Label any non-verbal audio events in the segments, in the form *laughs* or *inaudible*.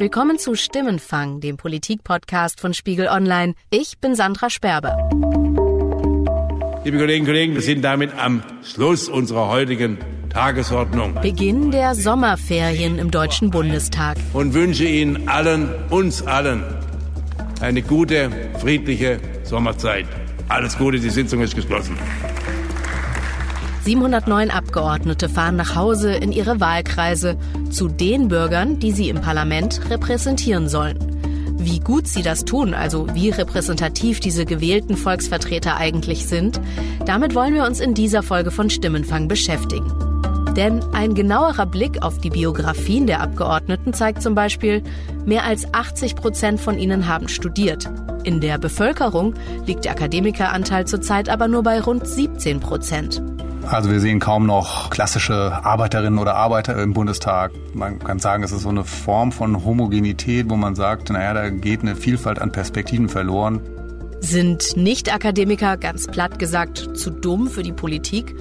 Willkommen zu Stimmenfang, dem Politik-Podcast von Spiegel Online. Ich bin Sandra Sperber. Liebe Kolleginnen und Kollegen, wir sind damit am Schluss unserer heutigen Tagesordnung. Beginn der Sommerferien im Deutschen Bundestag. Und wünsche Ihnen allen, uns allen, eine gute, friedliche Sommerzeit. Alles Gute, die Sitzung ist geschlossen. 709 Abgeordnete fahren nach Hause in ihre Wahlkreise zu den Bürgern, die sie im Parlament repräsentieren sollen. Wie gut sie das tun, also wie repräsentativ diese gewählten Volksvertreter eigentlich sind, damit wollen wir uns in dieser Folge von Stimmenfang beschäftigen. Denn ein genauerer Blick auf die Biografien der Abgeordneten zeigt zum Beispiel, mehr als 80 Prozent von ihnen haben studiert. In der Bevölkerung liegt der Akademikeranteil zurzeit aber nur bei rund 17 Prozent. Also wir sehen kaum noch klassische Arbeiterinnen oder Arbeiter im Bundestag. Man kann sagen, es ist so eine Form von Homogenität, wo man sagt, naja, da geht eine Vielfalt an Perspektiven verloren. Sind Nicht-Akademiker, ganz platt gesagt, zu dumm für die Politik?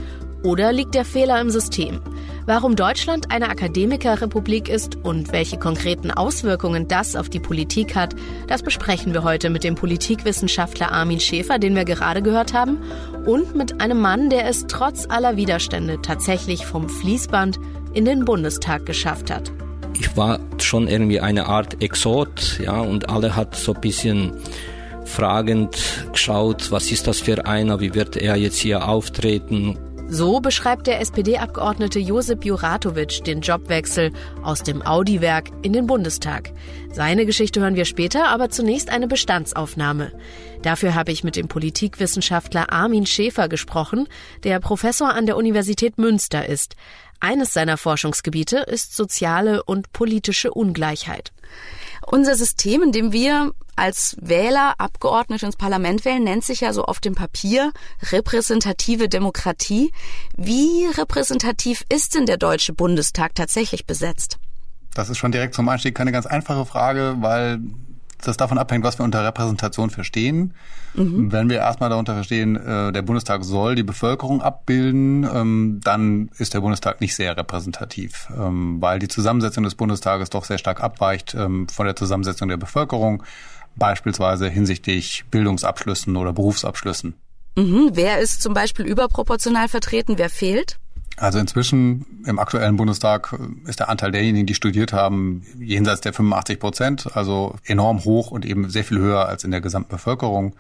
Oder liegt der Fehler im System? Warum Deutschland eine Akademikerrepublik ist und welche konkreten Auswirkungen das auf die Politik hat, das besprechen wir heute mit dem Politikwissenschaftler Armin Schäfer, den wir gerade gehört haben, und mit einem Mann, der es trotz aller Widerstände tatsächlich vom Fließband in den Bundestag geschafft hat. Ich war schon irgendwie eine Art Exot, ja, und alle hat so ein bisschen fragend geschaut, was ist das für einer, wie wird er jetzt hier auftreten so beschreibt der SPD-Abgeordnete Josip Juratovic den Jobwechsel aus dem Audi-Werk in den Bundestag. Seine Geschichte hören wir später, aber zunächst eine Bestandsaufnahme. Dafür habe ich mit dem Politikwissenschaftler Armin Schäfer gesprochen, der Professor an der Universität Münster ist. Eines seiner Forschungsgebiete ist soziale und politische Ungleichheit. Unser System, in dem wir als Wähler Abgeordnete ins Parlament wählen, nennt sich ja so auf dem Papier repräsentative Demokratie. Wie repräsentativ ist denn der Deutsche Bundestag tatsächlich besetzt? Das ist schon direkt zum Einstieg keine ganz einfache Frage, weil das davon abhängt, was wir unter Repräsentation verstehen. Mhm. Wenn wir erstmal darunter verstehen, äh, der Bundestag soll die Bevölkerung abbilden, ähm, dann ist der Bundestag nicht sehr repräsentativ, ähm, weil die Zusammensetzung des Bundestages doch sehr stark abweicht ähm, von der Zusammensetzung der Bevölkerung, beispielsweise hinsichtlich Bildungsabschlüssen oder Berufsabschlüssen. Mhm. Wer ist zum Beispiel überproportional vertreten? Wer fehlt? Also inzwischen im aktuellen Bundestag ist der Anteil derjenigen, die studiert haben, jenseits der 85 Prozent, also enorm hoch und eben sehr viel höher als in der gesamten Bevölkerung.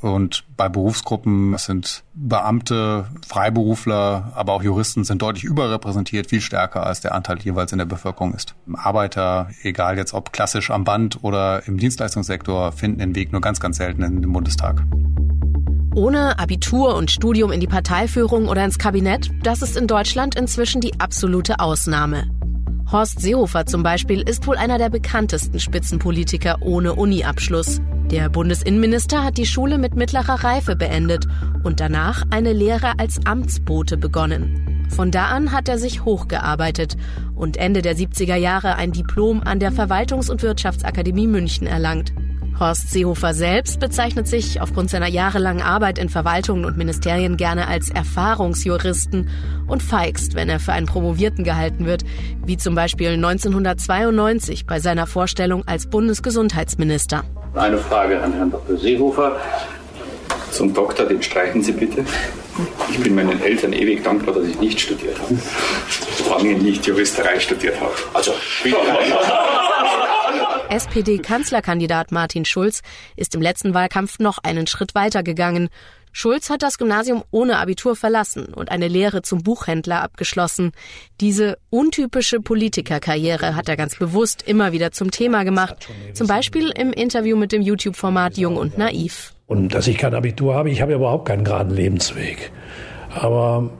Und bei Berufsgruppen sind Beamte, Freiberufler, aber auch Juristen sind deutlich überrepräsentiert, viel stärker als der Anteil jeweils in der Bevölkerung ist. Arbeiter, egal jetzt ob klassisch am Band oder im Dienstleistungssektor, finden den Weg nur ganz, ganz selten in den Bundestag. Ohne Abitur und Studium in die Parteiführung oder ins Kabinett, das ist in Deutschland inzwischen die absolute Ausnahme. Horst Seehofer zum Beispiel ist wohl einer der bekanntesten Spitzenpolitiker ohne Uni-Abschluss. Der Bundesinnenminister hat die Schule mit mittlerer Reife beendet und danach eine Lehre als Amtsbote begonnen. Von da an hat er sich hochgearbeitet und Ende der 70er Jahre ein Diplom an der Verwaltungs- und Wirtschaftsakademie München erlangt. Horst Seehofer selbst bezeichnet sich aufgrund seiner jahrelangen Arbeit in Verwaltungen und Ministerien gerne als Erfahrungsjuristen und feigst, wenn er für einen Promovierten gehalten wird, wie zum Beispiel 1992 bei seiner Vorstellung als Bundesgesundheitsminister. Eine Frage an Herrn Dr. Seehofer. Zum Doktor, den streichen Sie bitte. Ich bin meinen Eltern ewig dankbar, dass ich nicht studiert habe. Vor allem nicht Juristerei studiert habe. Also, bitte. *laughs* SPD-Kanzlerkandidat Martin Schulz ist im letzten Wahlkampf noch einen Schritt weiter gegangen. Schulz hat das Gymnasium ohne Abitur verlassen und eine Lehre zum Buchhändler abgeschlossen. Diese untypische Politikerkarriere hat er ganz bewusst immer wieder zum Thema gemacht. Zum Beispiel im Interview mit dem YouTube-Format Jung und Naiv. Und dass ich kein Abitur habe, ich habe überhaupt keinen geraden Lebensweg. Aber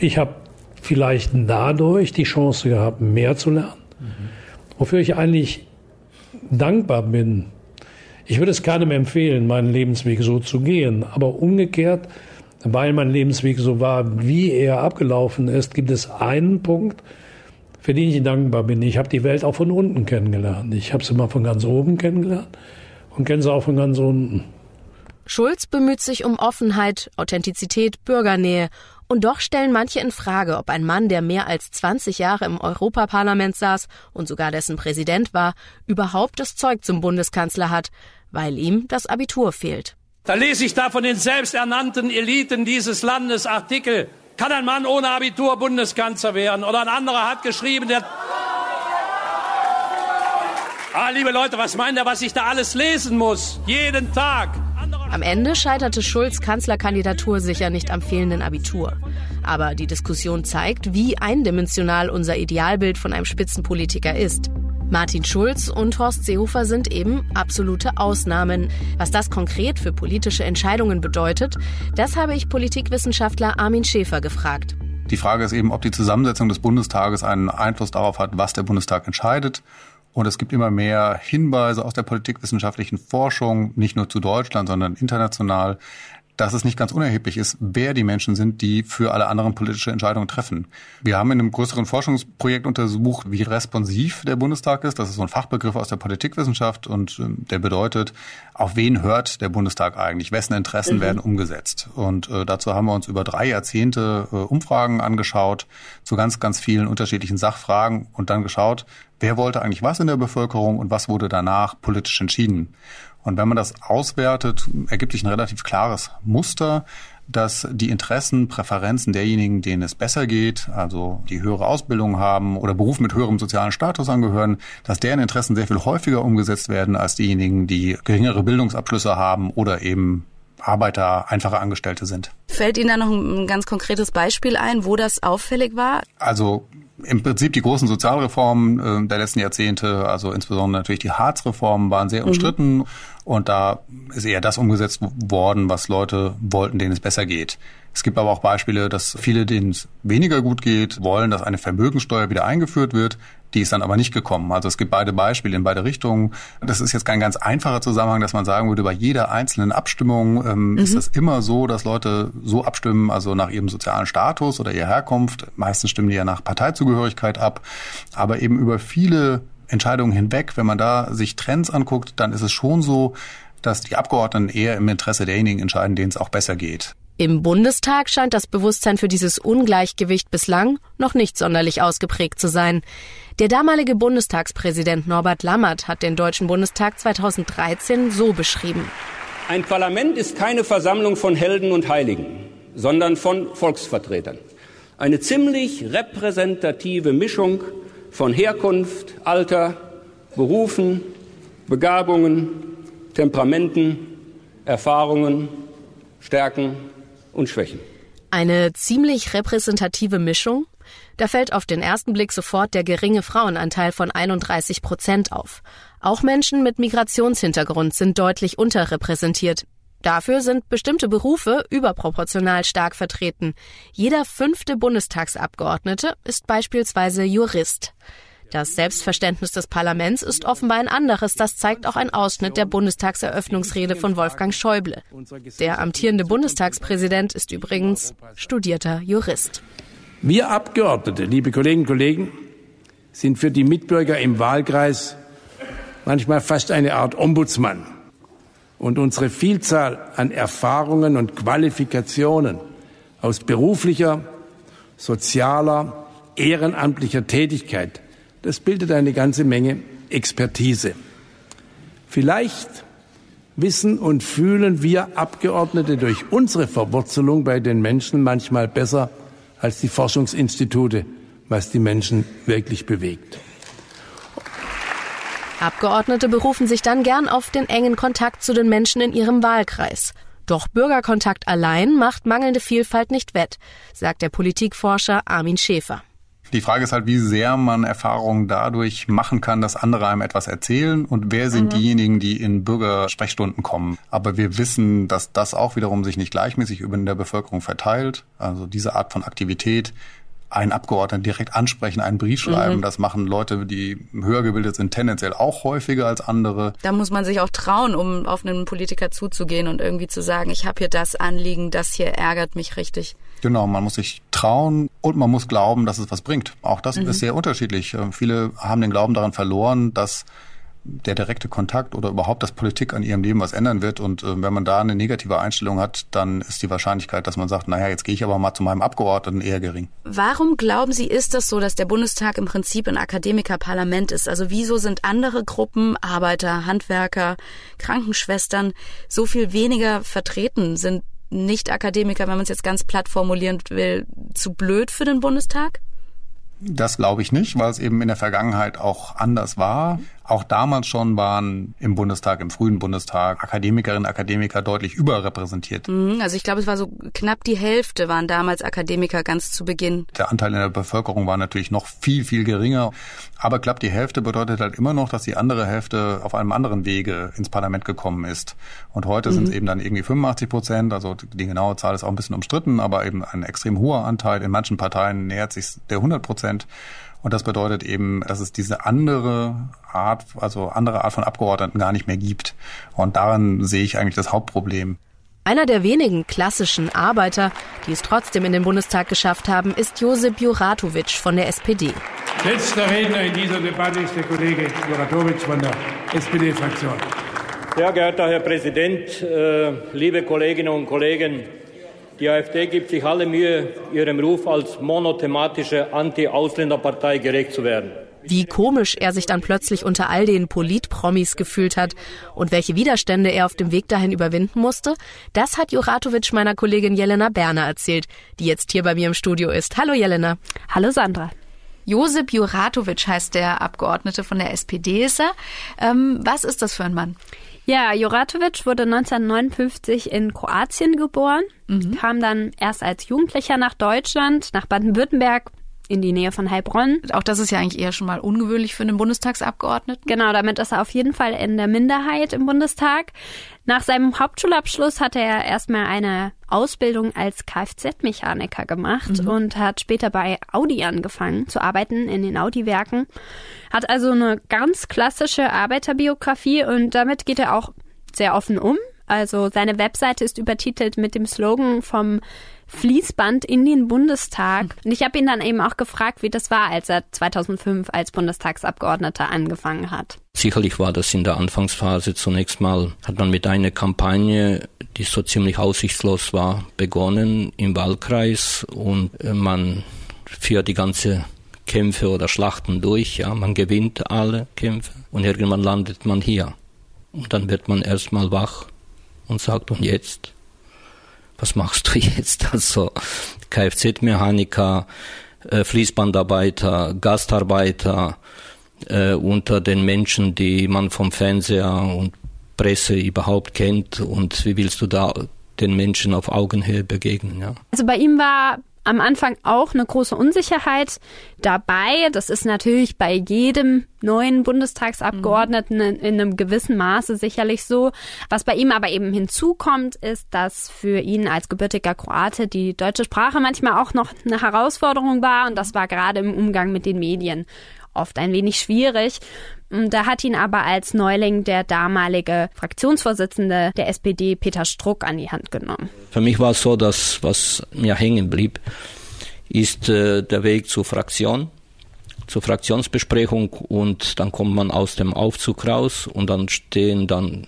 ich habe vielleicht dadurch die Chance gehabt, mehr zu lernen. Wofür ich eigentlich dankbar bin. Ich würde es keinem empfehlen, meinen Lebensweg so zu gehen. Aber umgekehrt, weil mein Lebensweg so war, wie er abgelaufen ist, gibt es einen Punkt, für den ich dankbar bin. Ich habe die Welt auch von unten kennengelernt. Ich habe sie mal von ganz oben kennengelernt und kenne sie auch von ganz unten. Schulz bemüht sich um Offenheit, Authentizität, Bürgernähe Und doch stellen manche in Frage, ob ein Mann, der mehr als 20 Jahre im Europaparlament saß und sogar dessen Präsident war, überhaupt das Zeug zum Bundeskanzler hat, weil ihm das Abitur fehlt. Da lese ich da von den selbsternannten Eliten dieses Landes Artikel. Kann ein Mann ohne Abitur Bundeskanzler werden? Oder ein anderer hat geschrieben, der Ah, liebe Leute, was meint er, was ich da alles lesen muss? Jeden Tag. Am Ende scheiterte Schulz Kanzlerkandidatur sicher nicht am fehlenden Abitur. Aber die Diskussion zeigt, wie eindimensional unser Idealbild von einem Spitzenpolitiker ist. Martin Schulz und Horst Seehofer sind eben absolute Ausnahmen. Was das konkret für politische Entscheidungen bedeutet, das habe ich Politikwissenschaftler Armin Schäfer gefragt. Die Frage ist eben, ob die Zusammensetzung des Bundestages einen Einfluss darauf hat, was der Bundestag entscheidet und es gibt immer mehr Hinweise aus der politikwissenschaftlichen Forschung, nicht nur zu Deutschland, sondern international, dass es nicht ganz unerheblich ist, wer die Menschen sind, die für alle anderen politische Entscheidungen treffen. Wir haben in einem größeren Forschungsprojekt untersucht, wie responsiv der Bundestag ist. Das ist so ein Fachbegriff aus der Politikwissenschaft und ähm, der bedeutet, auf wen hört der Bundestag eigentlich? Wessen Interessen mhm. werden umgesetzt? Und äh, dazu haben wir uns über drei Jahrzehnte äh, Umfragen angeschaut zu ganz, ganz vielen unterschiedlichen Sachfragen und dann geschaut, wer wollte eigentlich was in der Bevölkerung und was wurde danach politisch entschieden. Und wenn man das auswertet, ergibt sich ein relativ klares Muster, dass die Interessen, Präferenzen derjenigen, denen es besser geht, also die höhere Ausbildung haben oder Beruf mit höherem sozialen Status angehören, dass deren Interessen sehr viel häufiger umgesetzt werden als diejenigen, die geringere Bildungsabschlüsse haben oder eben Arbeiter, einfache Angestellte sind. Fällt Ihnen da noch ein ganz konkretes Beispiel ein, wo das auffällig war? Also im Prinzip die großen Sozialreformen äh, der letzten Jahrzehnte, also insbesondere natürlich die Hartz-Reformen, waren sehr mhm. umstritten. Mhm. Und da ist eher das umgesetzt worden, was Leute wollten, denen es besser geht. Es gibt aber auch Beispiele, dass viele, denen es weniger gut geht, wollen, dass eine Vermögensteuer wieder eingeführt wird. Die ist dann aber nicht gekommen. Also es gibt beide Beispiele in beide Richtungen. Das ist jetzt kein ganz einfacher Zusammenhang, dass man sagen würde, bei jeder einzelnen Abstimmung ähm, mhm. ist es immer so, dass Leute so abstimmen, also nach ihrem sozialen Status oder ihrer Herkunft. Meistens stimmen die ja nach Parteizugehörigkeit ab. Aber eben über viele Entscheidungen hinweg, wenn man da sich Trends anguckt, dann ist es schon so, dass die Abgeordneten eher im Interesse derjenigen entscheiden, denen es auch besser geht. Im Bundestag scheint das Bewusstsein für dieses Ungleichgewicht bislang noch nicht sonderlich ausgeprägt zu sein. Der damalige Bundestagspräsident Norbert Lammert hat den Deutschen Bundestag 2013 so beschrieben. Ein Parlament ist keine Versammlung von Helden und Heiligen, sondern von Volksvertretern. Eine ziemlich repräsentative Mischung von Herkunft, Alter, Berufen, Begabungen, Temperamenten, Erfahrungen, Stärken und Schwächen. Eine ziemlich repräsentative Mischung? Da fällt auf den ersten Blick sofort der geringe Frauenanteil von 31 Prozent auf. Auch Menschen mit Migrationshintergrund sind deutlich unterrepräsentiert. Dafür sind bestimmte Berufe überproportional stark vertreten. Jeder fünfte Bundestagsabgeordnete ist beispielsweise Jurist. Das Selbstverständnis des Parlaments ist offenbar ein anderes. Das zeigt auch ein Ausschnitt der Bundestagseröffnungsrede von Wolfgang Schäuble. Der amtierende Bundestagspräsident ist übrigens studierter Jurist. Wir Abgeordnete, liebe Kolleginnen und Kollegen, sind für die Mitbürger im Wahlkreis manchmal fast eine Art Ombudsmann und unsere Vielzahl an Erfahrungen und Qualifikationen aus beruflicher, sozialer, ehrenamtlicher Tätigkeit, das bildet eine ganze Menge Expertise. Vielleicht wissen und fühlen wir Abgeordnete durch unsere Verwurzelung bei den Menschen manchmal besser als die Forschungsinstitute, was die Menschen wirklich bewegt. Abgeordnete berufen sich dann gern auf den engen Kontakt zu den Menschen in ihrem Wahlkreis. Doch Bürgerkontakt allein macht mangelnde Vielfalt nicht wett, sagt der Politikforscher Armin Schäfer. Die Frage ist halt, wie sehr man Erfahrungen dadurch machen kann, dass andere einem etwas erzählen und wer sind mhm. diejenigen, die in Bürgersprechstunden kommen. Aber wir wissen, dass das auch wiederum sich nicht gleichmäßig über in der Bevölkerung verteilt. Also diese Art von Aktivität einen Abgeordneten direkt ansprechen, einen Brief schreiben. Mhm. Das machen Leute, die höher gebildet sind, tendenziell auch häufiger als andere. Da muss man sich auch trauen, um auf einen Politiker zuzugehen und irgendwie zu sagen, ich habe hier das Anliegen, das hier ärgert mich richtig. Genau, man muss sich trauen und man muss glauben, dass es was bringt. Auch das mhm. ist sehr unterschiedlich. Äh, viele haben den Glauben daran verloren, dass der direkte Kontakt oder überhaupt, dass Politik an ihrem Leben was ändern wird. Und äh, wenn man da eine negative Einstellung hat, dann ist die Wahrscheinlichkeit, dass man sagt, naja, jetzt gehe ich aber mal zu meinem Abgeordneten eher gering. Warum glauben Sie, ist das so, dass der Bundestag im Prinzip ein Akademikerparlament ist? Also wieso sind andere Gruppen, Arbeiter, Handwerker, Krankenschwestern, so viel weniger vertreten? Sind Nicht-Akademiker, wenn man es jetzt ganz platt formulieren will, zu blöd für den Bundestag? Das glaube ich nicht, weil es eben in der Vergangenheit auch anders war. Auch damals schon waren im Bundestag, im frühen Bundestag, Akademikerinnen und Akademiker deutlich überrepräsentiert. Mhm, also ich glaube, es war so knapp die Hälfte waren damals Akademiker ganz zu Beginn. Der Anteil in der Bevölkerung war natürlich noch viel, viel geringer. Aber knapp die Hälfte bedeutet halt immer noch, dass die andere Hälfte auf einem anderen Wege ins Parlament gekommen ist. Und heute mhm. sind es eben dann irgendwie 85 Prozent. Also die genaue Zahl ist auch ein bisschen umstritten, aber eben ein extrem hoher Anteil. In manchen Parteien nähert sich der 100 Prozent. Und das bedeutet eben, dass es diese andere Art, also andere Art von Abgeordneten gar nicht mehr gibt. Und daran sehe ich eigentlich das Hauptproblem. Einer der wenigen klassischen Arbeiter, die es trotzdem in den Bundestag geschafft haben, ist Josip Juratovic von der SPD. Letzter Redner in dieser Debatte ist der Kollege Juratovic von der SPD-Fraktion. Sehr geehrter Herr Präsident, äh, liebe Kolleginnen und Kollegen, die AfD gibt sich alle Mühe, ihrem Ruf als monothematische Anti-Ausländerpartei gerecht zu werden. Wie komisch er sich dann plötzlich unter all den Politpromis gefühlt hat und welche Widerstände er auf dem Weg dahin überwinden musste, das hat Juratovic meiner Kollegin Jelena Berner erzählt, die jetzt hier bei mir im Studio ist. Hallo Jelena. Hallo Sandra. Josip Juratovic heißt der Abgeordnete von der SPD ist er. Ähm, was ist das für ein Mann? Ja, Juratovic wurde 1959 in Kroatien geboren, mhm. kam dann erst als Jugendlicher nach Deutschland, nach Baden-Württemberg, in die Nähe von Heilbronn. Auch das ist ja eigentlich eher schon mal ungewöhnlich für einen Bundestagsabgeordneten. Genau, damit ist er auf jeden Fall in der Minderheit im Bundestag. Nach seinem Hauptschulabschluss hatte er erstmal eine Ausbildung als Kfz-Mechaniker gemacht mhm. und hat später bei Audi angefangen zu arbeiten in den Audi-Werken. Hat also eine ganz klassische Arbeiterbiografie und damit geht er auch sehr offen um. Also seine Webseite ist übertitelt mit dem Slogan vom Fließband in den Bundestag. Und ich habe ihn dann eben auch gefragt, wie das war, als er 2005 als Bundestagsabgeordneter angefangen hat. Sicherlich war das in der Anfangsphase zunächst mal, hat man mit einer Kampagne, die so ziemlich aussichtslos war, begonnen im Wahlkreis und äh, man führt die ganze Kämpfe oder Schlachten durch, ja, man gewinnt alle Kämpfe und irgendwann landet man hier. Und dann wird man erstmal wach und sagt, und jetzt? Was machst du *laughs* jetzt? Also Kfz-Mechaniker, äh, Fließbandarbeiter, Gastarbeiter äh, unter den Menschen, die man vom Fernseher und Presse überhaupt kennt und wie willst du da den Menschen auf Augenhöhe begegnen? Ja? Also bei ihm war am Anfang auch eine große Unsicherheit dabei. Das ist natürlich bei jedem neuen Bundestagsabgeordneten mhm. in, in, einem gewissen Maße sicherlich so. Was bei ihm aber eben hinzukommt, ist, dass für ihn als gebürtiger Kroate die deutsche Sprache manchmal auch noch eine Herausforderung war und das war gerade im Umgang mit den Medien oft ein wenig schwierig. Da hat ihn aber als Neuling der damalige Fraktionsvorsitzende der SPD, Peter Struck, an die Hand genommen. Für mich war es so, dass was mir hängen blieb, ist äh, der Weg zur Fraktion, zur Fraktionsbesprechung und dann kommt man aus dem Aufzug raus und dann stehen dann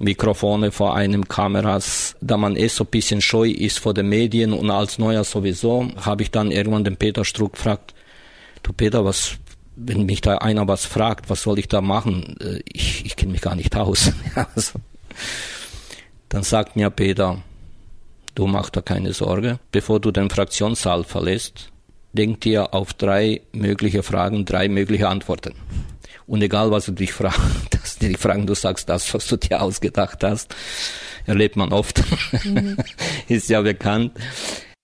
Mikrofone vor einem, Kameras. Da man eh so ein bisschen scheu ist vor den Medien und als Neuer sowieso, habe ich dann irgendwann den Peter Struck gefragt, du Peter, was wenn mich da einer was fragt, was soll ich da machen? Äh, ich, ich kenne mich gar nicht aus. *laughs* also, dann sagt mir Peter, du mach da keine Sorge. Bevor du den Fraktionssaal verlässt, denk dir auf drei mögliche Fragen, drei mögliche Antworten. Und egal, was du dich fragst, *laughs* die fragen, du sagst das, was du dir ausgedacht hast, erlebt man oft. Mhm. *laughs* Ist ja bekannt.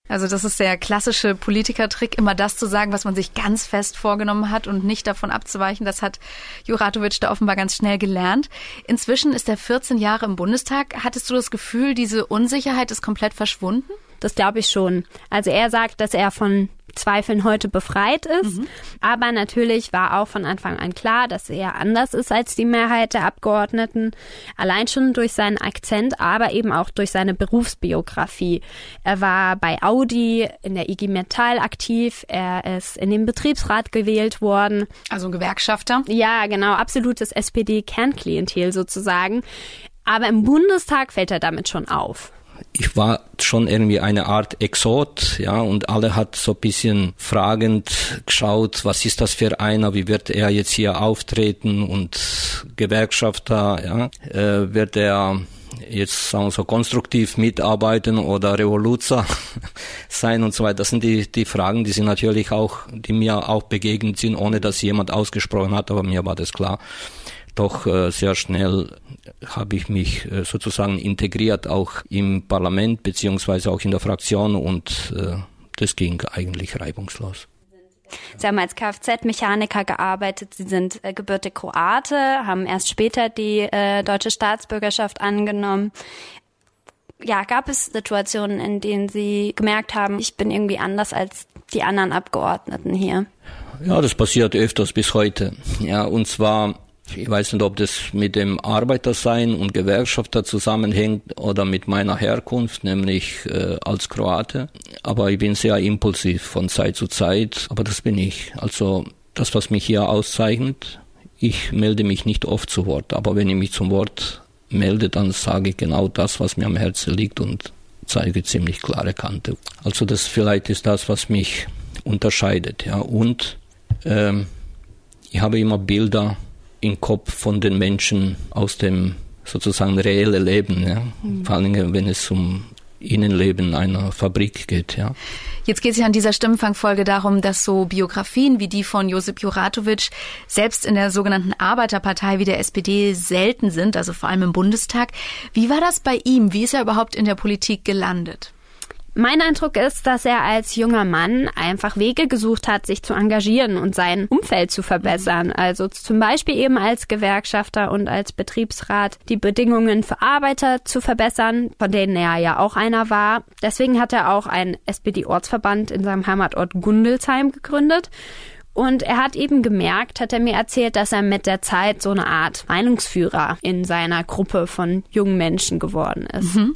Also das ist der klassische Politikertrick, immer das zu sagen, was man sich ganz fest vorgenommen hat und nicht davon abzuweichen. Das hat Juratovic da offenbar ganz schnell gelernt. Inzwischen ist er 14 Jahre im Bundestag. Hattest du das Gefühl, diese Unsicherheit ist komplett verschwunden? Das glaube ich schon. Also er sagt, dass er von Zweifeln heute befreit ist. Mhm. Aber natürlich war auch von Anfang an klar, dass er anders ist als die Mehrheit der Abgeordneten. Allein schon durch seinen Akzent, aber eben auch durch seine Berufsbiografie. Er war bei Audi in der IG Metall aktiv. Er ist in den Betriebsrat gewählt worden. Also ein Gewerkschafter? Ja, genau. Absolutes SPD-Kernklientel sozusagen. Aber im Bundestag fällt er damit schon auf ich war schon irgendwie eine Art Exot, ja, und alle hat so ein bisschen fragend geschaut, was ist das für einer, wie wird er jetzt hier auftreten und Gewerkschafter, ja, äh, wird er jetzt sagen wir so konstruktiv mitarbeiten oder Revoluzer *laughs* sein und so weiter. Das sind die, die Fragen, die sind natürlich auch, die mir auch begegnet sind, ohne dass jemand ausgesprochen hat, aber mir war das klar doch äh, sehr schnell habe ich mich äh, sozusagen integriert, auch im Parlament beziehungsweise auch in der Fraktion und äh, das ging eigentlich reibungslos. Sie haben als Kfz-Mechaniker gearbeitet. Sie sind äh, gebürtig Kroate, haben erst später die äh, deutsche Staatsbürgerschaft angenommen. Ja, gab es Situationen, in denen Sie gemerkt haben, ich bin irgendwie anders als die anderen Abgeordneten hier? Ja, das passiert öfters bis heute. Ja, und zwar ich weiß nicht, ob das mit dem Arbeitersein und Gewerkschafter zusammenhängt oder mit meiner Herkunft, nämlich äh, als Kroate. Aber ich bin sehr impulsiv von Zeit zu Zeit. Aber das bin ich. Also das, was mich hier auszeichnet, ich melde mich nicht oft zu Wort. Aber wenn ich mich zum Wort melde, dann sage ich genau das, was mir am Herzen liegt und zeige ziemlich klare Kante. Also das vielleicht ist das, was mich unterscheidet. Ja. Und ähm, ich habe immer Bilder im Kopf von den Menschen aus dem sozusagen reellen Leben, ja? Mhm. vor allem wenn es um Innenleben einer Fabrik geht. Ja. Jetzt geht es ja an dieser Stimmenfangfolge darum, dass so Biografien wie die von Josip Juratovic selbst in der sogenannten Arbeiterpartei wie der SPD selten sind, also vor allem im Bundestag. Wie war das bei ihm? Wie ist er überhaupt in der Politik gelandet? Mein Eindruck ist, dass er als junger Mann einfach Wege gesucht hat, sich zu engagieren und sein Umfeld zu verbessern. Also zum Beispiel eben als Gewerkschafter und als Betriebsrat die Bedingungen für Arbeiter zu verbessern, von denen er ja auch einer war. Deswegen hat er auch einen SPD-Ortsverband in seinem Heimatort Gundelsheim gegründet. Und er hat eben gemerkt, hat er mir erzählt, dass er mit der Zeit so eine Art Meinungsführer in seiner Gruppe von jungen Menschen geworden ist. Mhm.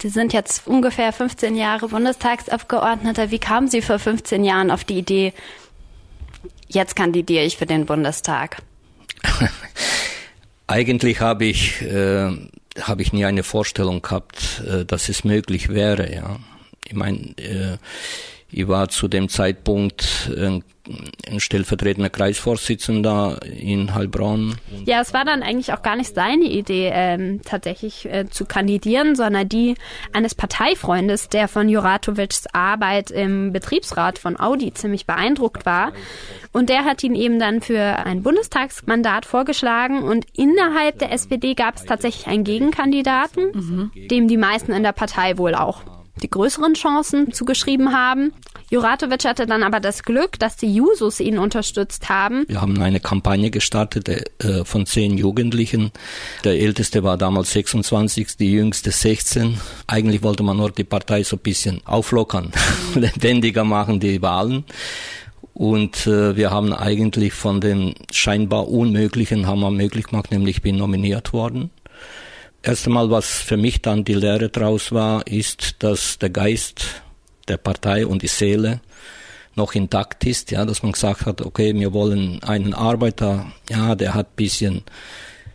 Sie sind jetzt ungefähr 15 Jahre Bundestagsabgeordneter. Wie kamen Sie vor 15 Jahren auf die Idee, jetzt kandidiere ich für den Bundestag? *laughs* Eigentlich habe ich, äh, habe ich nie eine Vorstellung gehabt, äh, dass es möglich wäre. Ja. Ich meine, äh, ich war zu dem Zeitpunkt ein, ein stellvertretender Kreisvorsitzender in Heilbronn. Ja, es war dann eigentlich auch gar nicht seine Idee, ähm, tatsächlich äh, zu kandidieren, sondern die eines Parteifreundes, der von Juratovics Arbeit im Betriebsrat von Audi ziemlich beeindruckt war. Und der hat ihn eben dann für ein Bundestagsmandat vorgeschlagen. Und innerhalb der SPD gab es tatsächlich einen Gegenkandidaten, mhm. dem die meisten in der Partei wohl auch die größeren Chancen zugeschrieben haben. Juratovic hatte dann aber das Glück, dass die Jusos ihn unterstützt haben. Wir haben eine Kampagne gestartet äh, von zehn Jugendlichen. Der älteste war damals 26, die jüngste 16. Eigentlich wollte man nur die Partei so ein bisschen auflockern, *laughs* lebendiger machen, die Wahlen. Und äh, wir haben eigentlich von den scheinbar Unmöglichen haben wir möglich gemacht, nämlich bin nominiert worden. Erst einmal, was für mich dann die Lehre draus war, ist, dass der Geist der Partei und die Seele noch intakt ist, ja, dass man gesagt hat, okay, wir wollen einen Arbeiter, ja, der hat bisschen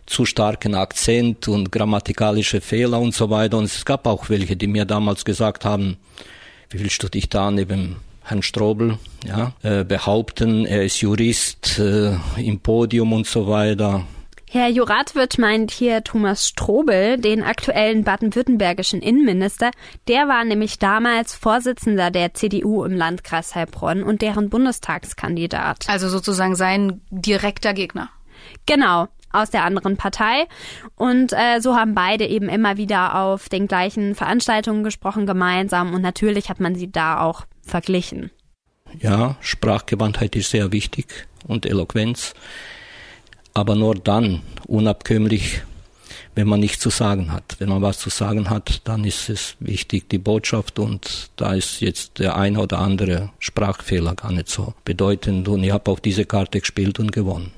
zu starken Akzent und grammatikalische Fehler und so weiter. Und es gab auch welche, die mir damals gesagt haben, wie willst du dich da neben Herrn Strobel ja, äh, behaupten, er ist Jurist äh, im Podium und so weiter. Herr Juratwitsch meint hier Thomas Strobel, den aktuellen baden-württembergischen Innenminister. Der war nämlich damals Vorsitzender der CDU im Landkreis Heilbronn und deren Bundestagskandidat. Also sozusagen sein direkter Gegner. Genau aus der anderen Partei. Und äh, so haben beide eben immer wieder auf den gleichen Veranstaltungen gesprochen gemeinsam und natürlich hat man sie da auch verglichen. Ja, Sprachgewandtheit ist sehr wichtig und Eloquenz aber nur dann unabkömmlich, wenn man nichts zu sagen hat. Wenn man was zu sagen hat, dann ist es wichtig, die Botschaft und da ist jetzt der ein oder andere Sprachfehler gar nicht so bedeutend und ich habe auf diese Karte gespielt und gewonnen.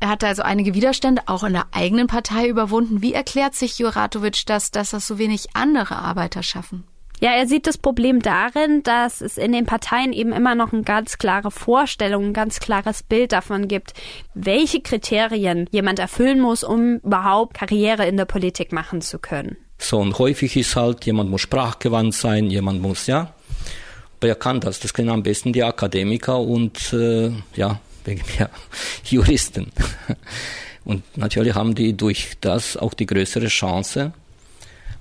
Er hatte also einige Widerstände auch in der eigenen Partei überwunden. Wie erklärt sich Juratovic das, dass das so wenig andere Arbeiter schaffen? Ja, er sieht das Problem darin, dass es in den Parteien eben immer noch eine ganz klare Vorstellung, ein ganz klares Bild davon gibt, welche Kriterien jemand erfüllen muss, um überhaupt Karriere in der Politik machen zu können. So, und häufig ist halt, jemand muss sprachgewandt sein, jemand muss, ja. Aber er kann das. Das können am besten die Akademiker und, äh, ja, wegen mir *laughs* Juristen. *laughs* Und natürlich haben die durch das auch die größere Chance,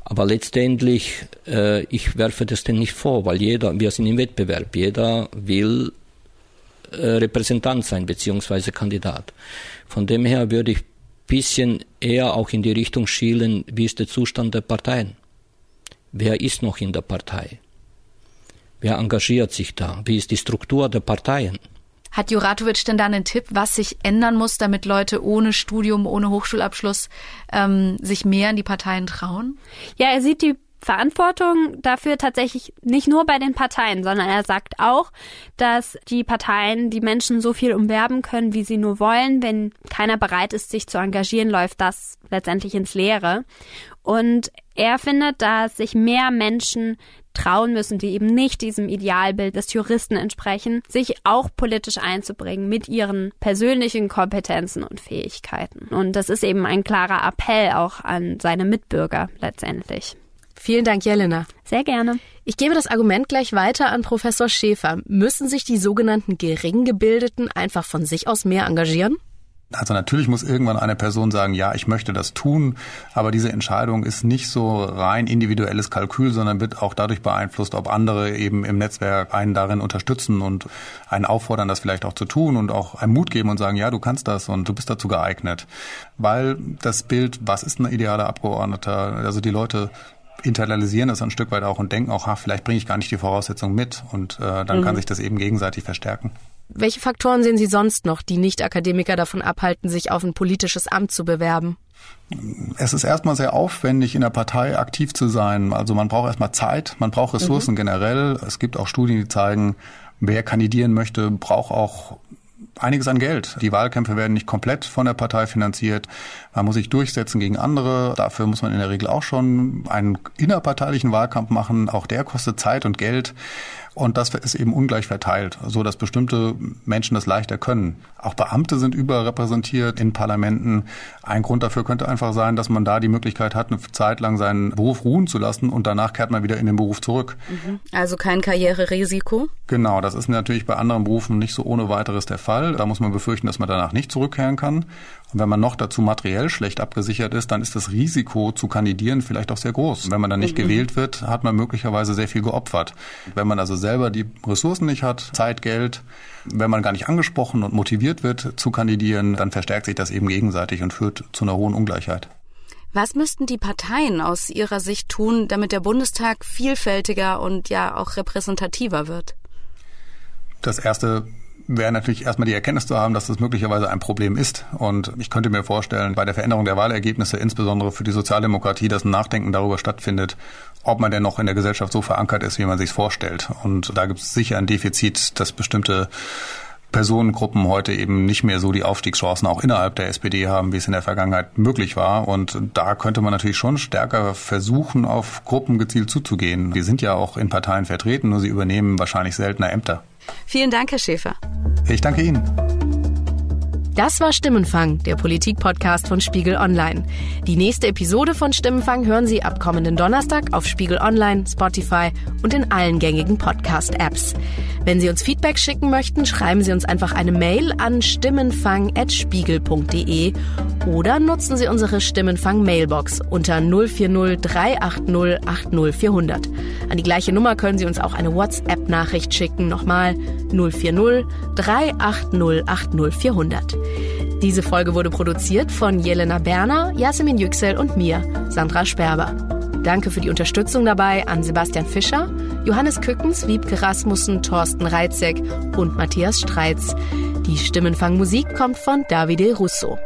aber letztendlich, äh, ich werfe das denn nicht vor, weil jeder, wir sind im Wettbewerb, jeder will äh, Repräsentant sein, beziehungsweise Kandidat. Von dem her würde ich bisschen eher auch in die Richtung schielen, wie ist der Zustand der Parteien? Wer ist noch in der Partei? Wer engagiert sich da? Wie ist die Struktur der Parteien? Hat Juratovic denn da einen Tipp, was sich ändern muss, damit Leute ohne Studium, ohne Hochschulabschluss ähm, sich mehr in die Parteien trauen? Ja, er sieht die Verantwortung dafür tatsächlich nicht nur bei den Parteien, sondern er sagt auch, dass die Parteien die Menschen so viel umwerben können, wie sie nur wollen. Wenn keiner bereit ist, sich zu engagieren, läuft das letztendlich ins Leere. Und er findet, dass sich mehr Menschen trauen müssen, die eben nicht diesem Idealbild des Juristen entsprechen, sich auch politisch einzubringen mit ihren persönlichen Kompetenzen und Fähigkeiten. Und das ist eben ein klarer Appell auch an seine Mitbürger letztendlich. Vielen Dank, Jelena. Sehr gerne. Ich gebe das Argument gleich weiter an Professor Schäfer. Müssen sich die sogenannten Geringgebildeten einfach von sich aus mehr engagieren? Also natürlich muss irgendwann eine Person sagen, ja, ich möchte das tun, aber diese Entscheidung ist nicht so rein individuelles Kalkül, sondern wird auch dadurch beeinflusst, ob andere eben im Netzwerk einen darin unterstützen und einen auffordern, das vielleicht auch zu tun und auch einen Mut geben und sagen, ja, du kannst das und du bist dazu geeignet. Weil das Bild, was ist ein idealer Abgeordneter, also die Leute internalisieren das ein Stück weit auch und denken auch, ha, vielleicht bringe ich gar nicht die Voraussetzungen mit und äh, dann mhm. kann sich das eben gegenseitig verstärken. Welche Faktoren sehen Sie sonst noch, die Nicht-Akademiker davon abhalten, sich auf ein politisches Amt zu bewerben? Es ist erstmal sehr aufwendig, in der Partei aktiv zu sein. Also man braucht erstmal Zeit, man braucht Ressourcen mhm. generell. Es gibt auch Studien, die zeigen, wer kandidieren möchte, braucht auch einiges an Geld. Die Wahlkämpfe werden nicht komplett von der Partei finanziert. Man muss sich durchsetzen gegen andere. Dafür muss man in der Regel auch schon einen innerparteilichen Wahlkampf machen. Auch der kostet Zeit und Geld. Und das ist eben ungleich verteilt, so dass bestimmte Menschen das leichter können. Auch Beamte sind überrepräsentiert in Parlamenten. Ein Grund dafür könnte einfach sein, dass man da die Möglichkeit hat, eine Zeit lang seinen Beruf ruhen zu lassen und danach kehrt man wieder in den Beruf zurück. Mhm. Also kein Karriererisiko? Genau, das ist natürlich bei anderen Berufen nicht so ohne weiteres der Fall. Da muss man befürchten, dass man danach nicht zurückkehren kann. Und wenn man noch dazu materiell schlecht abgesichert ist, dann ist das Risiko zu kandidieren vielleicht auch sehr groß. Wenn man dann nicht mhm. gewählt wird, hat man möglicherweise sehr viel geopfert. Wenn man also selber die Ressourcen nicht hat, Zeit, Geld, wenn man gar nicht angesprochen und motiviert wird zu kandidieren, dann verstärkt sich das eben gegenseitig und führt zu einer hohen Ungleichheit. Was müssten die Parteien aus Ihrer Sicht tun, damit der Bundestag vielfältiger und ja auch repräsentativer wird? Das erste wäre natürlich erstmal die Erkenntnis zu haben, dass das möglicherweise ein Problem ist. Und ich könnte mir vorstellen, bei der Veränderung der Wahlergebnisse, insbesondere für die Sozialdemokratie, dass ein Nachdenken darüber stattfindet, ob man denn noch in der Gesellschaft so verankert ist, wie man sich vorstellt. Und da gibt es sicher ein Defizit, dass bestimmte Personengruppen heute eben nicht mehr so die Aufstiegschancen auch innerhalb der SPD haben, wie es in der Vergangenheit möglich war. Und da könnte man natürlich schon stärker versuchen, auf Gruppen gezielt zuzugehen. Die sind ja auch in Parteien vertreten, nur sie übernehmen wahrscheinlich seltener Ämter. Vielen Dank, Herr Schäfer. Ich danke Ihnen. Das war Stimmenfang, der Politik-Podcast von Spiegel Online. Die nächste Episode von Stimmenfang hören Sie ab kommenden Donnerstag auf Spiegel Online, Spotify und in allen gängigen Podcast-Apps. Wenn Sie uns Feedback schicken möchten, schreiben Sie uns einfach eine Mail an stimmenfang.spiegel.de oder nutzen Sie unsere Stimmenfang-Mailbox unter 040 380 80400. An die gleiche Nummer können Sie uns auch eine WhatsApp-Nachricht schicken. Nochmal 040 380 80400. Diese Folge wurde produziert von Jelena Berner, Jasmin Yüksel und mir, Sandra Sperber. Danke für die Unterstützung dabei an Sebastian Fischer, Johannes Kückens, Wiebke Rasmussen, Thorsten Reitzek und Matthias Streitz. Die Stimmenfangmusik kommt von Davide Russo.